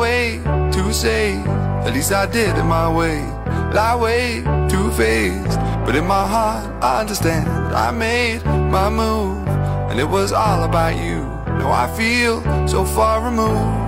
way to say, at least I did it my way. Lie way too faced, but in my heart I understand. I made my move, and it was all about you. Now I feel so far removed.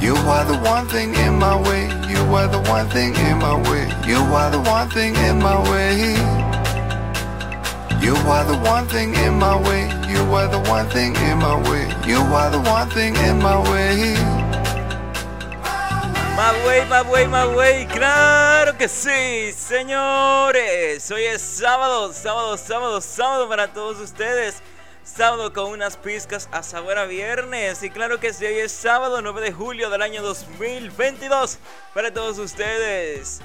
You are the one thing in my way. You are the one thing in my way. You are the one thing in my way. You are the one thing in my way. You are the one thing in my way. You are the one thing in my way. My way, my way, my way. Claro que sí, señores. Hoy es sábado, sábado, sábado, sábado para todos ustedes. Sábado con unas pizcas a sabor a viernes. Y claro que sí, hoy es sábado 9 de julio del año 2022 para todos ustedes.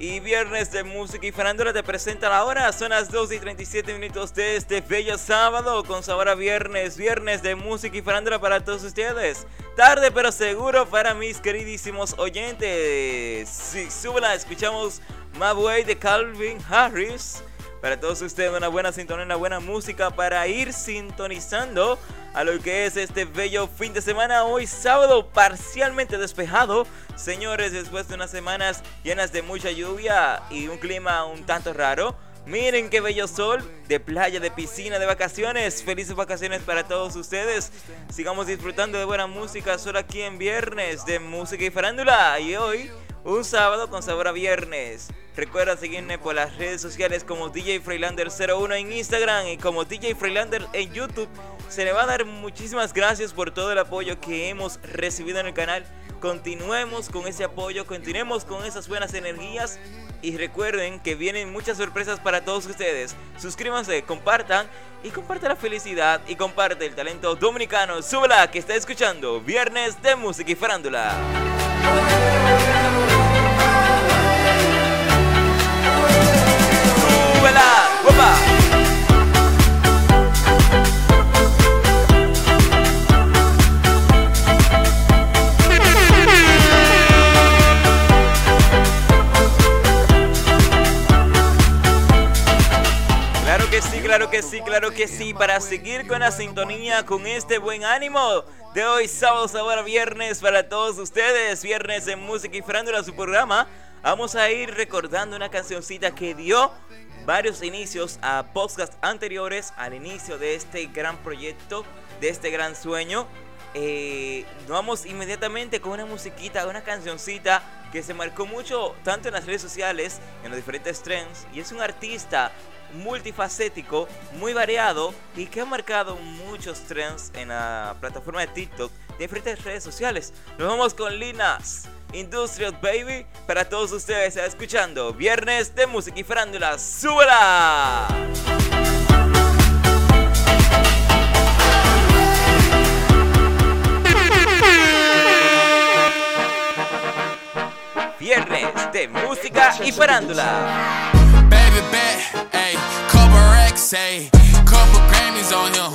Y viernes de música y farándula te presenta la hora. Son las 2 y 37 minutos de este bello sábado con sabor a viernes. Viernes de música y farándula para todos ustedes. Tarde pero seguro para mis queridísimos oyentes. Sí, súbela, escuchamos My Way de Calvin Harris. Para todos ustedes una buena sintonía, una buena música para ir sintonizando a lo que es este bello fin de semana. Hoy sábado parcialmente despejado. Señores, después de unas semanas llenas de mucha lluvia y un clima un tanto raro. Miren qué bello sol de playa, de piscina, de vacaciones. Felices vacaciones para todos ustedes. Sigamos disfrutando de buena música solo aquí en viernes de música y farándula. Y hoy un sábado con sabor a viernes. Recuerda seguirme por las redes sociales como DJ Freilander01 en Instagram y como DJ Freilander en YouTube. Se le va a dar muchísimas gracias por todo el apoyo que hemos recibido en el canal. Continuemos con ese apoyo, continuemos con esas buenas energías y recuerden que vienen muchas sorpresas para todos ustedes. Suscríbanse, compartan y comparte la felicidad y comparte el talento dominicano. Súbela que está escuchando Viernes de Música y Farándula. Claro que sí, claro que sí, claro que sí. Para seguir con la sintonía, con este buen ánimo de hoy, sábado, ahora viernes, para todos ustedes, viernes en música y farándula, su programa, vamos a ir recordando una cancioncita que dio varios inicios a podcasts anteriores al inicio de este gran proyecto, de este gran sueño. Eh, vamos inmediatamente con una musiquita, una cancioncita que se marcó mucho tanto en las redes sociales, en los diferentes trends, y es un artista multifacético, muy variado y que ha marcado muchos trends en la plataforma de TikTok de diferentes redes sociales. Nos vamos con Linas. Industrial Baby para todos ustedes escuchando Viernes de Música y Farándula. ¡Súbela! Viernes de Música y Farándula. Baby bet, ayy, couple racks, ayy, couple Grammys on him,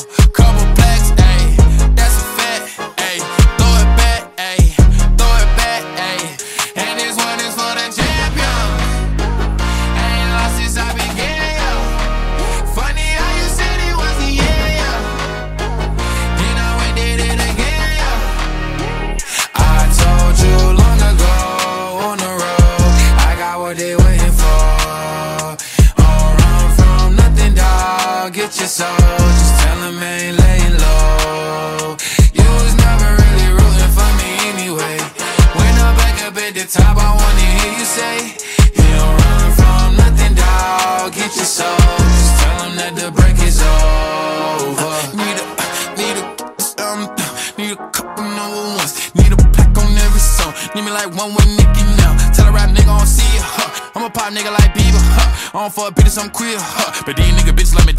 soul, just tell them ain't laying low. You was never really rooting for me anyway. When I'm back up at the top, I wanna hear you say, You don't run from nothing, dog. Get your soul, just tell them that the break is over. Need a, need a, um, need a couple number ones. Need a pack on every song. Need me like one with Nicki now. Tell a rap nigga I don't see it, huh? I'm a pop nigga like Bieber, huh? I don't fuck bitches, I'm queer, huh? But these nigga bitches let me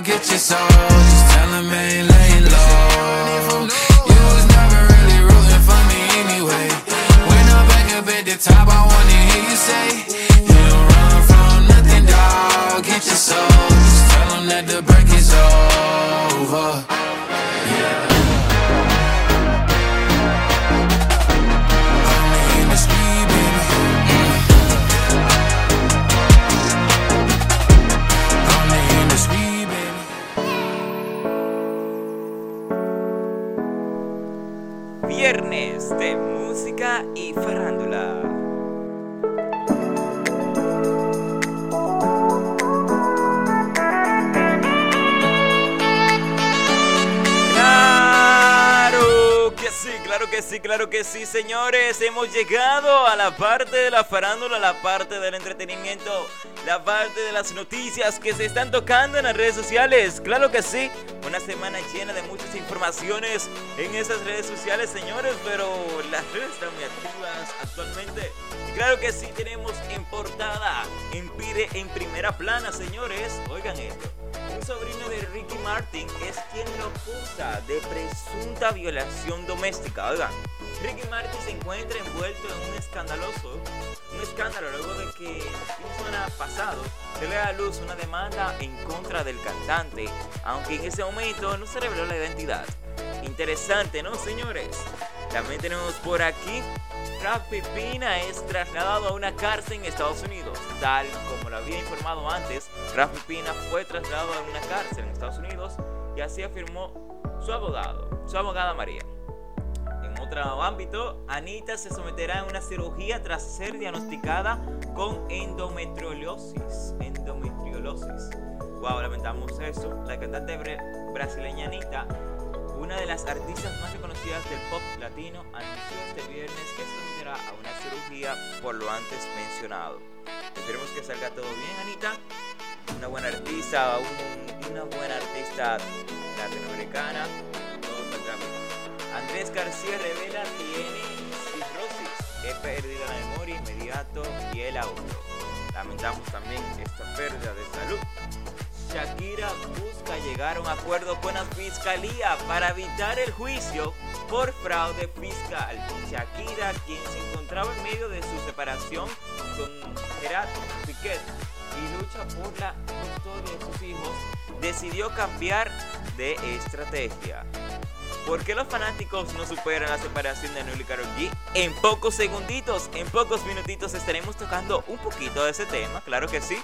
Dog. Get your soul, just tell them ain't laying low. You was never really rooting for me anyway. When I'm back up at the top, I wanna hear you say, You don't run from nothing, dog. Get your soul, just tell that the break is over. Viernes de música y farándula. Claro que sí, claro que sí, claro que sí, señores. Hemos llegado a la parte de la farándula, la parte del entretenimiento, la parte de las noticias que se están tocando en las redes sociales. Claro que sí, una semana llena de muchas informaciones en esas redes sociales, señores, pero las redes están muy activas actualmente. Claro que sí, tenemos en portada, en, pire- en primera plana, señores. Oigan esto. Un sobrino de Ricky Martin es quien lo acusa de presunta violación doméstica. Oigan, Ricky Martin se encuentra envuelto en un escandaloso, un escándalo luego de que el pasado se le da a luz una demanda en contra del cantante, aunque en ese momento no se reveló la identidad. Interesante, ¿no, señores? También tenemos por aquí Rafi Pina es trasladado a una cárcel en Estados Unidos. Tal como lo había informado antes, Rafi Pina fue trasladado a una cárcel en Estados Unidos y así afirmó su abogado, su abogada María. En otro ámbito, Anita se someterá a una cirugía tras ser diagnosticada con endometriosis. Endometriosis. Wow, lamentamos eso. La cantante brasileña Anita una de las artistas más reconocidas del pop latino anunció este viernes que se someterá a una cirugía por lo antes mencionado. Esperemos que salga todo bien, Anita. Una buena artista, un- una buena artista latinoamericana. Todo saldrá bien. Andrés García revela tiene cirrosis, he perdido la memoria inmediato y el auto. Lamentamos también esta pérdida de salud. Shakira busca llegar a un acuerdo con la fiscalía para evitar el juicio por fraude fiscal. Shakira, quien se encontraba en medio de su separación con Gerard Piquet y lucha por la custodia de sus hijos, decidió cambiar de estrategia. ¿Por qué los fanáticos no superan la separación de Anuel y? En pocos segunditos, en pocos minutitos estaremos tocando un poquito de ese tema, claro que sí.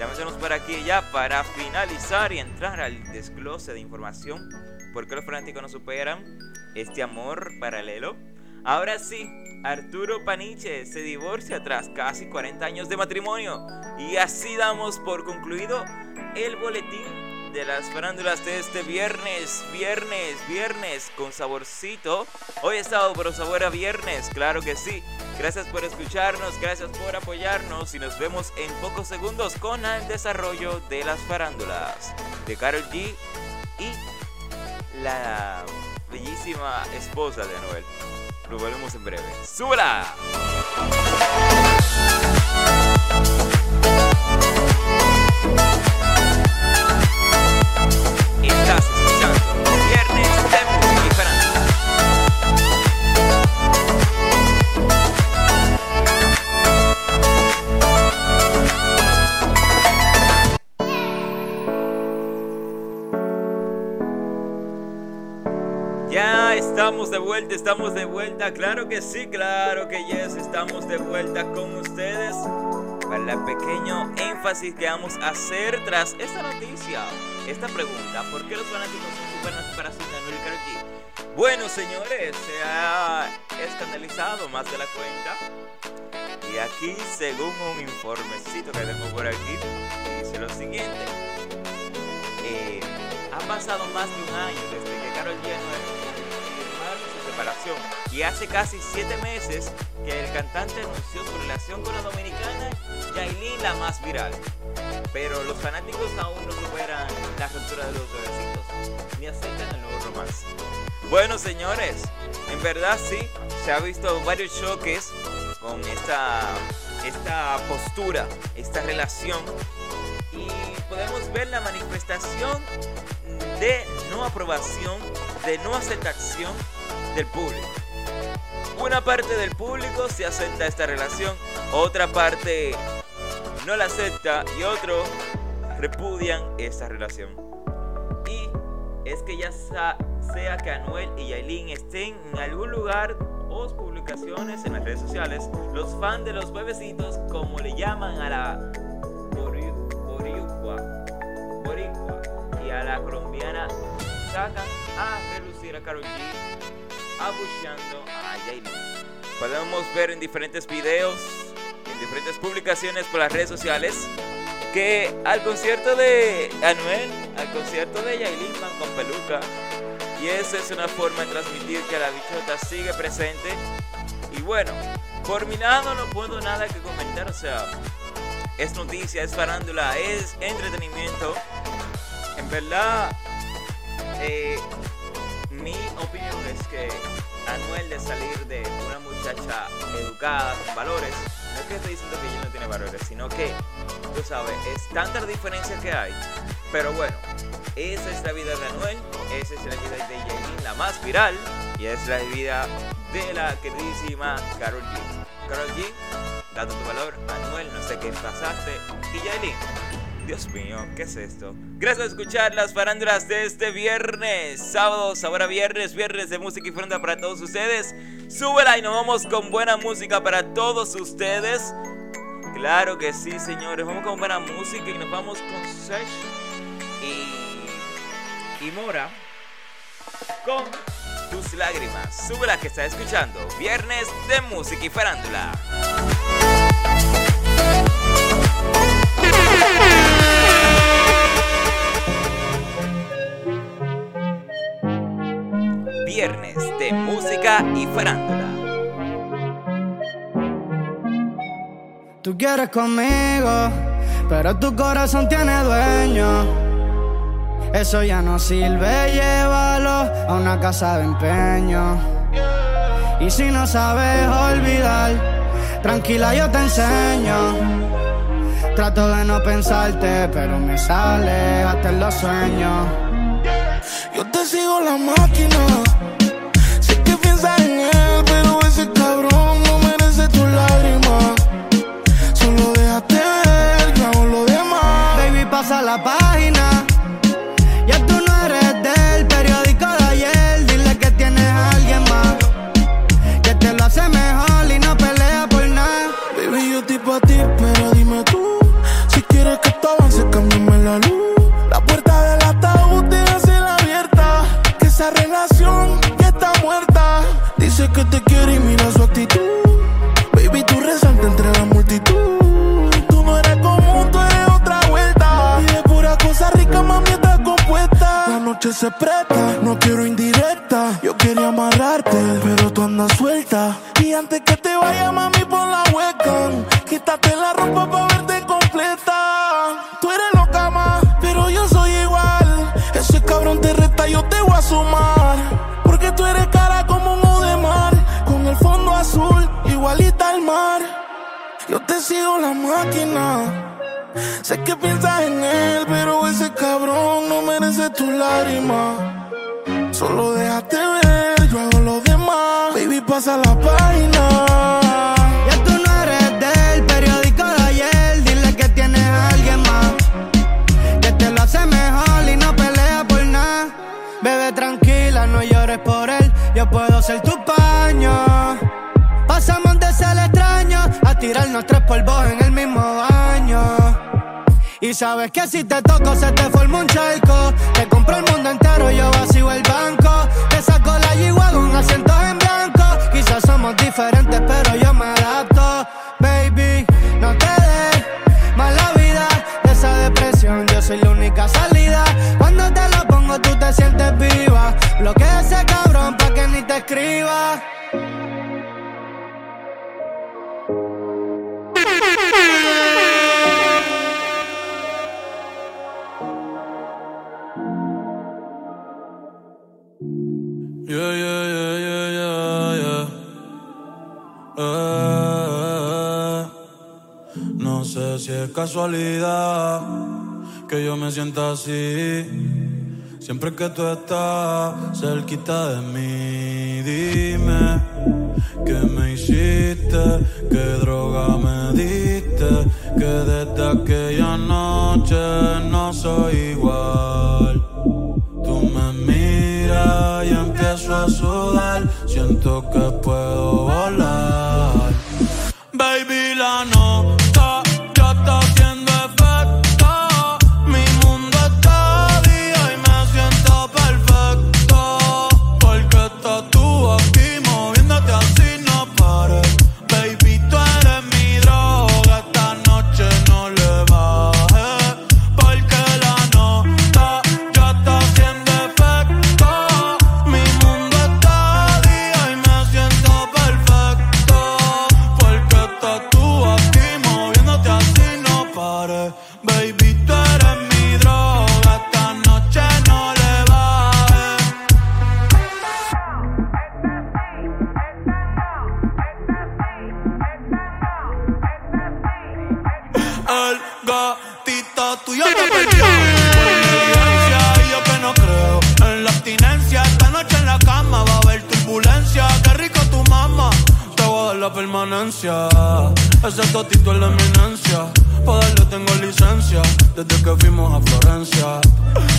Ya meternos por aquí ya para finalizar y entrar al desglose de información. ¿Por qué los fanáticos no superan este amor paralelo? Ahora sí, Arturo Paniche se divorcia tras casi 40 años de matrimonio. Y así damos por concluido el boletín de las farándulas de este viernes, viernes, viernes con saborcito. Hoy he estado por sabor a viernes, claro que sí. Gracias por escucharnos, gracias por apoyarnos y nos vemos en pocos segundos con el desarrollo de las farándulas de Carol G y la bellísima esposa de Anuel. Nos volvemos en breve. ¡Súbela! Estamos de vuelta, claro que sí, claro que yes, estamos de vuelta con ustedes para el pequeño énfasis que vamos a hacer tras esta noticia, esta pregunta, ¿por qué los fanáticos son super Anuel G? Bueno, señores, se ha escandalizado más de la cuenta y aquí, según un informecito que tengo por aquí, dice lo siguiente. Eh, ha pasado más de un año desde que Karol G separación y hace casi siete meses que el cantante anunció su relación con la dominicana Yailin, la más viral. Pero los fanáticos aún no superan la ruptura de los bebecitos ni aceptan el nuevo romance. Bueno, señores, en verdad sí, se ha visto varios choques con esta, esta postura, esta relación y podemos ver la manifestación de no aprobación, de no aceptación del público. Una parte del público se acepta esta relación, otra parte no la acepta y otros repudian esta relación. Y es que ya sea que Anuel y Yailin estén en algún lugar o publicaciones en las redes sociales, los fans de los bebecitos, como le llaman a la a la colombiana sacan a relucir a Karol G abucheando a Yailin. Podemos ver en diferentes videos, en diferentes publicaciones por las redes sociales, que al concierto de Anuel, al concierto de Yailin van con peluca. Y esa es una forma de transmitir que la bichota sigue presente. Y bueno, por mi lado no puedo nada que comentar, o sea, es noticia, es farándula, es entretenimiento en verdad, eh, mi opinión que Anuel de salir de una muchacha educada, con valores, no es que estoy diciendo que ella no tiene valores, sino que, tú sabes, es tanta diferencia que hay. Pero bueno, esa es la vida de Anuel, esa es la vida de Yailin, la más viral, y es la vida de la queridísima Carol G. Carol G, dando tu valor, Anuel, no sé qué pasaste, y Yailin, Dios mío, ¿qué es esto? Gracias por escuchar las farándulas de este viernes, sábado, ahora viernes, viernes de música y fronda para todos ustedes. Súbela y nos vamos con buena música para todos ustedes. Claro que sí, señores, vamos con buena música y nos vamos con Sesh y, y Mora con tus lágrimas. Súbela que está escuchando. Viernes de música y farándula. Viernes de música y farándula. Tú quieres conmigo, pero tu corazón tiene dueño. Eso ya no sirve, llévalo a una casa de empeño. Y si no sabes olvidar, tranquila yo te enseño. Trato de no pensarte, pero me sale hasta en los sueños. Yo te sigo la máquina. No quiero indirecta. Yo quería amarrarte, pero tú andas suelta. Y antes que te vaya, mami, por la hueca. Quítate la ropa pa' verte completa. Tú eres loca, más, pero yo soy igual. Ese cabrón te reta, yo te voy a sumar. Porque tú eres cara como un de mar. Con el fondo azul, igualita al mar. Yo te sigo la máquina. Sé que piensas en él, pero ese cabrón no merece tu lágrima. Solo déjate ver, yo hago lo demás. Baby, pasa la página. Ya tú no eres del periódico de ayer. Dile que tienes a alguien más. Que te lo hace mejor y no pelea por nada. Bebe tranquila, no llores por él, yo puedo ser tu paño. Pasamos de ser extraño a tirarnos tres polvos en. Y sabes que si te toco se te forma un charco. Te compro el mundo entero, yo vacío el banco. Te saco la yigua con asientos en blanco. Quizás somos diferentes, pero yo me adapto. Baby, no te des mala vida de esa depresión. Yo soy la única salida. Cuando te lo pongo, tú te sientes viva. Bloquea ese cabrón pa' que ni te escriba. Es casualidad que yo me sienta así. Siempre que tú estás cerquita de mí, dime qué me hiciste, qué droga me diste, que desde aquella noche no soy igual. Tú me miras y empiezo a sudar. Siento que puedo El gatito tuyo te perdió Por yo que no creo En la abstinencia. Esta noche en la cama va a haber turbulencia. Qué rico tu mamá Te voy a dar la permanencia. Ese totito es la eminencia. Pa' darle tengo licencia. Desde que fuimos a Florencia.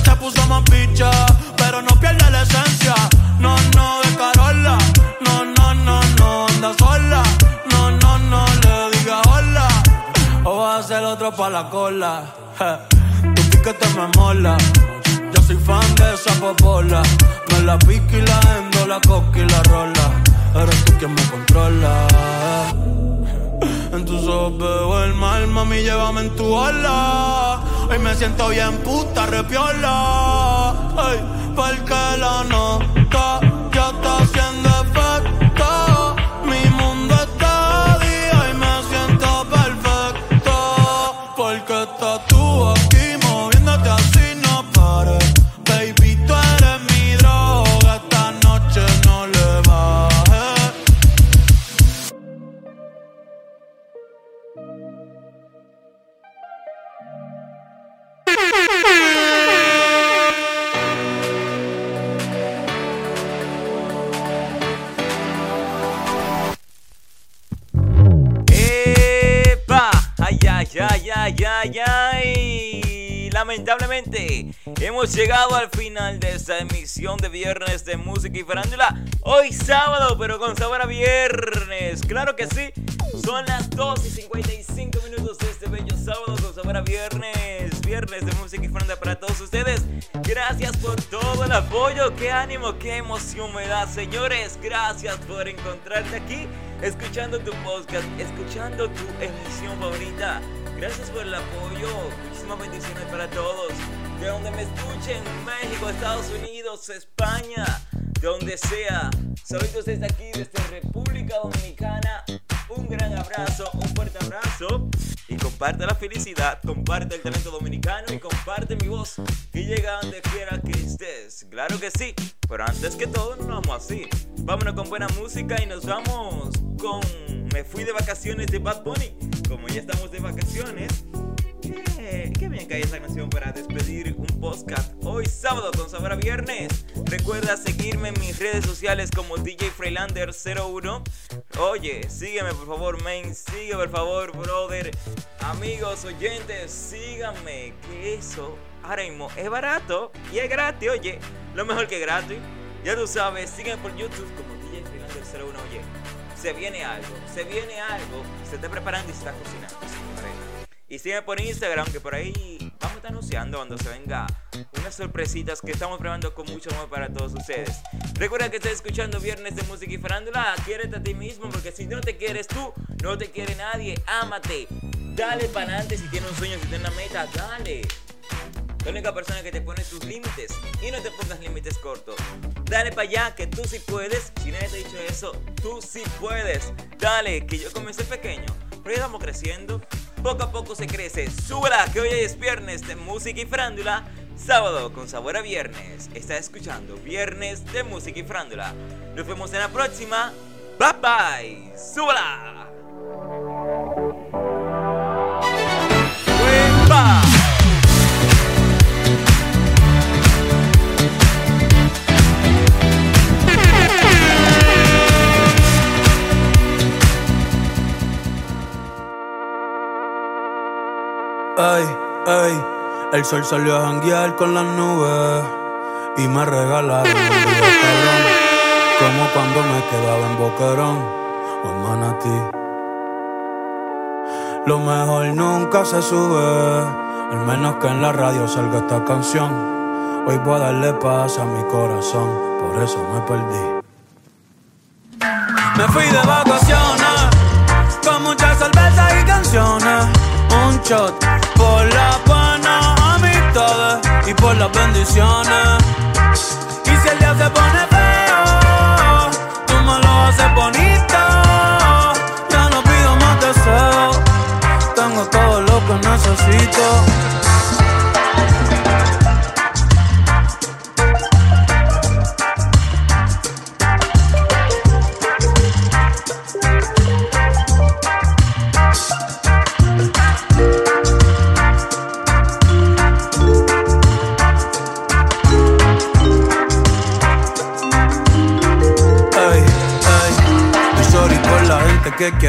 Se puso más picha Pero no pierde la esencia. No, no, de Carola. No, no, no, otro pa' la cola. Tu piquete me mola. Yo soy fan de esa popola. Me la pique y la endo, la coca y la rola. Eres tú quien me controla. En tus ojos veo el mal, mami, llévame en tu ola. Hoy me siento bien puta, repiola. Ay, porque la nota ay, ay, ay! Lamentablemente, hemos llegado al final de esta emisión de viernes de música y farándula. Hoy sábado, pero con sabor a viernes. Claro que sí. Son las 2 y 55 minutos de este bello sábado con sabor a viernes. Viernes de música y farándula para todos ustedes. Gracias por todo el apoyo. Qué ánimo, qué emoción me da, señores. Gracias por encontrarte aquí escuchando tu podcast, escuchando tu emisión favorita. Gracias por el apoyo. Muchísimas bendiciones para todos. De donde me escuchen, México, Estados Unidos, España, de donde sea. Saludos desde aquí, desde República Dominicana. Un gran abrazo, un fuerte abrazo. Y comparte la felicidad, comparte el talento dominicano y comparte mi voz. Que llega donde quiera que estés. Claro que sí. Pero antes que todo, nos vamos así. Vámonos con buena música y nos vamos con Me fui de vacaciones de Bad Bunny. Como ya estamos de vacaciones, qué, qué bien cae esa canción para despedir un podcast hoy sábado con sabor viernes. Recuerda seguirme en mis redes sociales como DJ Freilander01. Oye, sígueme por favor, main. Sigue por favor, brother. Amigos, oyentes, síganme. Que eso ahora es barato y es gratis, oye. lo mejor que gratis. Ya tú sabes, sígueme por YouTube como DJ Fernando el 01 Oye. Se viene algo, se viene algo, se está preparando y se está cocinando, Y sígueme por Instagram, que por ahí vamos a estar anunciando cuando se venga unas sorpresitas que estamos probando con mucho amor para todos ustedes. Recuerda que estás escuchando Viernes de Música y Farándula. Quiérete a ti mismo, porque si no te quieres tú, no te quiere nadie. Ámate. Dale para adelante si tienes un sueño, si tienes una meta, dale. La única persona que te pone tus límites y no te pongas límites cortos. Dale para allá que tú sí puedes. Si nadie te ha dicho eso, tú sí puedes. Dale, que yo comencé pequeño, pero ya estamos creciendo. Poco a poco se crece. Súbela, que hoy es viernes de música y frándula. Sábado con sabor a viernes. Está escuchando Viernes de música y frándula. Nos vemos en la próxima. Bye bye. Súbela. Sol salió a janguear con las nubes y me regalaron un cabrón, como cuando me quedaba en Boquerón o en Manatí. Lo mejor nunca se sube, al menos que en la radio salga esta canción. Hoy voy a darle paz a mi corazón, por eso me perdí. Me fui de vacaciones, con muchas cervezas y canciones. Un shot por la por las bendiciones. Y si el día se pone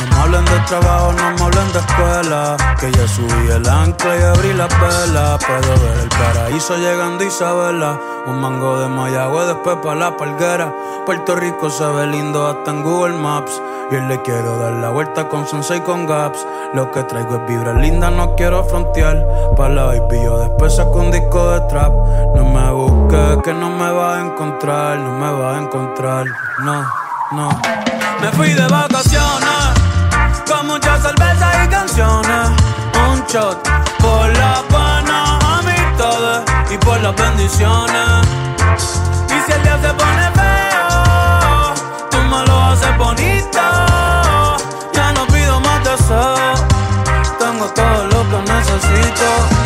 No me hablen de trabajo, no me hablen de escuela. Que ya subí el ancla y abrí la vela. Puedo ver el paraíso llegando Isabela. Un mango de Mayagüe, después pa' la palguera. Puerto Rico se ve lindo hasta en Google Maps. Y le quiero dar la vuelta con Sensei con Gaps. Lo que traigo es vibra linda, no quiero frontear. Pa' la baby, yo después saco un disco de trap. No me busques, que no me va a encontrar, no me va a encontrar. No, no. Me fui de vacaciones con mucha cerveza y canciones. Un shot por la pana, amistades y por las bendiciones. Y si el día se pone feo, tú me lo haces bonito. Ya no pido más deseos. Tengo todo lo que necesito.